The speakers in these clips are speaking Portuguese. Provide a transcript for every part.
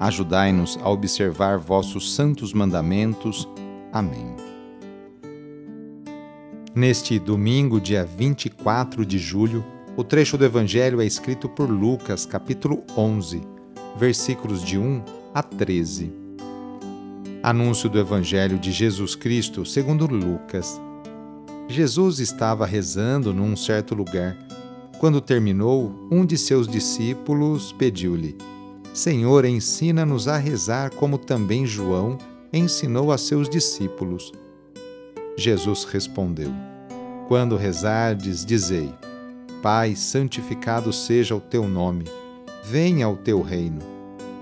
Ajudai-nos a observar vossos santos mandamentos. Amém. Neste domingo, dia 24 de julho, o trecho do Evangelho é escrito por Lucas, capítulo 11 versículos de 1 a 13. Anúncio do Evangelho de Jesus Cristo segundo Lucas. Jesus estava rezando num certo lugar. Quando terminou, um de seus discípulos pediu-lhe: Senhor, ensina-nos a rezar como também João ensinou a seus discípulos. Jesus respondeu: Quando rezardes, dizei: Pai, santificado seja o teu nome Venha o teu reino.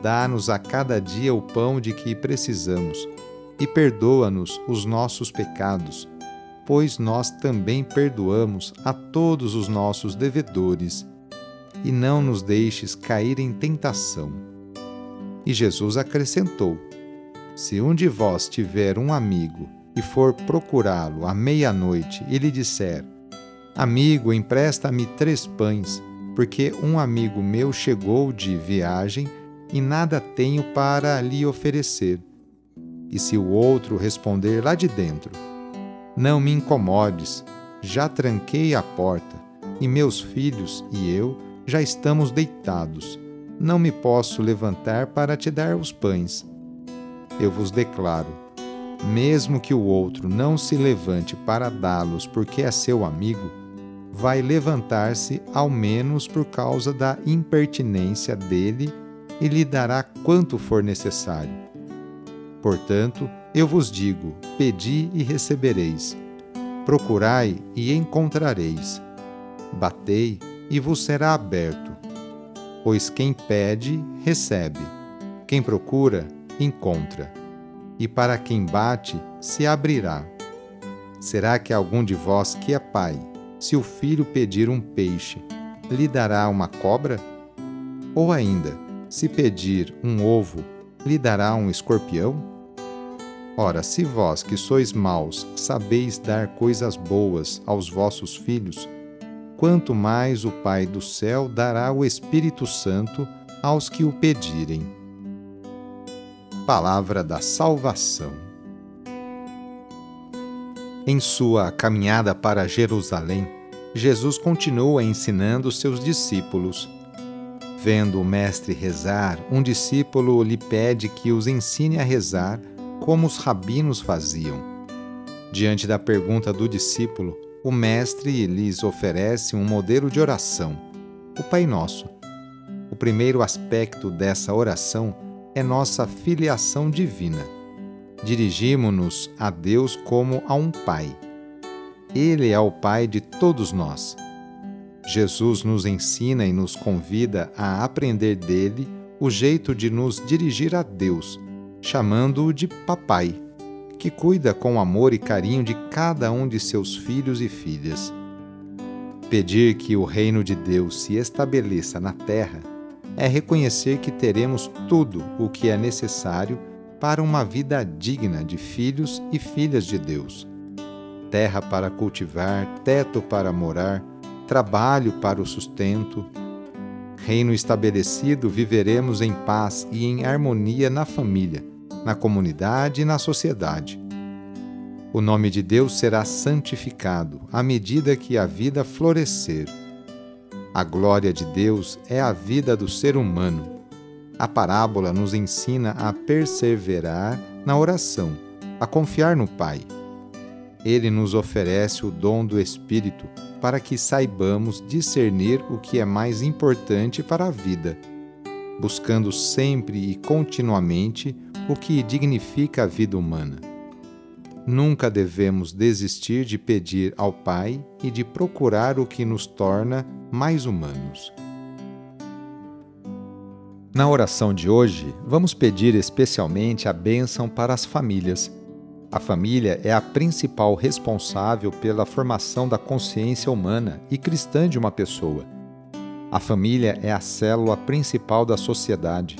Dá-nos a cada dia o pão de que precisamos e perdoa-nos os nossos pecados, pois nós também perdoamos a todos os nossos devedores. E não nos deixes cair em tentação. E Jesus acrescentou: Se um de vós tiver um amigo e for procurá-lo à meia-noite e lhe disser: Amigo, empresta-me três pães porque um amigo meu chegou de viagem e nada tenho para lhe oferecer. E se o outro responder lá de dentro: Não me incomodes, já tranquei a porta, e meus filhos e eu já estamos deitados, não me posso levantar para te dar os pães. Eu vos declaro: mesmo que o outro não se levante para dá-los porque é seu amigo, vai levantar-se ao menos por causa da impertinência dele e lhe dará quanto for necessário. Portanto, eu vos digo: pedi e recebereis, procurai e encontrareis, batei e vos será aberto. Pois quem pede, recebe, quem procura, encontra, e para quem bate, se abrirá. Será que algum de vós que é pai, se o filho pedir um peixe, lhe dará uma cobra? Ou ainda, se pedir um ovo, lhe dará um escorpião? Ora, se vós que sois maus sabeis dar coisas boas aos vossos filhos, quanto mais o Pai do céu dará o Espírito Santo aos que o pedirem. Palavra da Salvação. Em sua caminhada para Jerusalém, Jesus continua ensinando seus discípulos. Vendo o Mestre rezar, um discípulo lhe pede que os ensine a rezar como os rabinos faziam. Diante da pergunta do discípulo, o Mestre lhes oferece um modelo de oração, o Pai Nosso. O primeiro aspecto dessa oração é nossa filiação divina dirigimo-nos a Deus como a um Pai. Ele é o Pai de todos nós. Jesus nos ensina e nos convida a aprender dele o jeito de nos dirigir a Deus, chamando-o de Papai, que cuida com amor e carinho de cada um de seus filhos e filhas. Pedir que o reino de Deus se estabeleça na terra é reconhecer que teremos tudo o que é necessário para uma vida digna de filhos e filhas de Deus. Terra para cultivar, teto para morar, trabalho para o sustento. Reino estabelecido, viveremos em paz e em harmonia na família, na comunidade e na sociedade. O nome de Deus será santificado à medida que a vida florescer. A glória de Deus é a vida do ser humano a parábola nos ensina a perseverar na oração, a confiar no Pai. Ele nos oferece o dom do Espírito para que saibamos discernir o que é mais importante para a vida, buscando sempre e continuamente o que dignifica a vida humana. Nunca devemos desistir de pedir ao Pai e de procurar o que nos torna mais humanos. Na oração de hoje, vamos pedir especialmente a bênção para as famílias. A família é a principal responsável pela formação da consciência humana e cristã de uma pessoa. A família é a célula principal da sociedade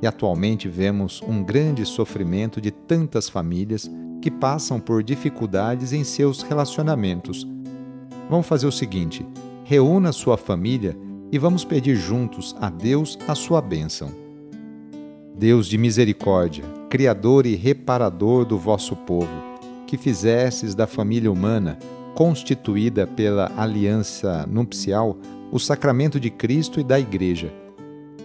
e atualmente vemos um grande sofrimento de tantas famílias que passam por dificuldades em seus relacionamentos. Vamos fazer o seguinte: reúna sua família e vamos pedir juntos a Deus a sua bênção. Deus de misericórdia, Criador e reparador do vosso povo, que fizesses da família humana, constituída pela aliança nupcial, o sacramento de Cristo e da Igreja.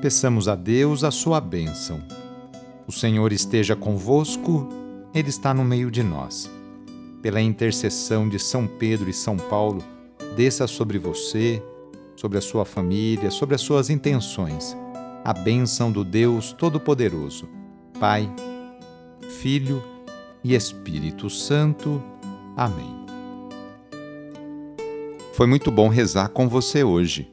Peçamos a Deus a sua bênção. O Senhor esteja convosco ele está no meio de nós. Pela intercessão de São Pedro e São Paulo, desça sobre você, sobre a sua família, sobre as suas intenções, a bênção do Deus Todo-Poderoso, Pai, Filho e Espírito Santo. Amém. Foi muito bom rezar com você hoje.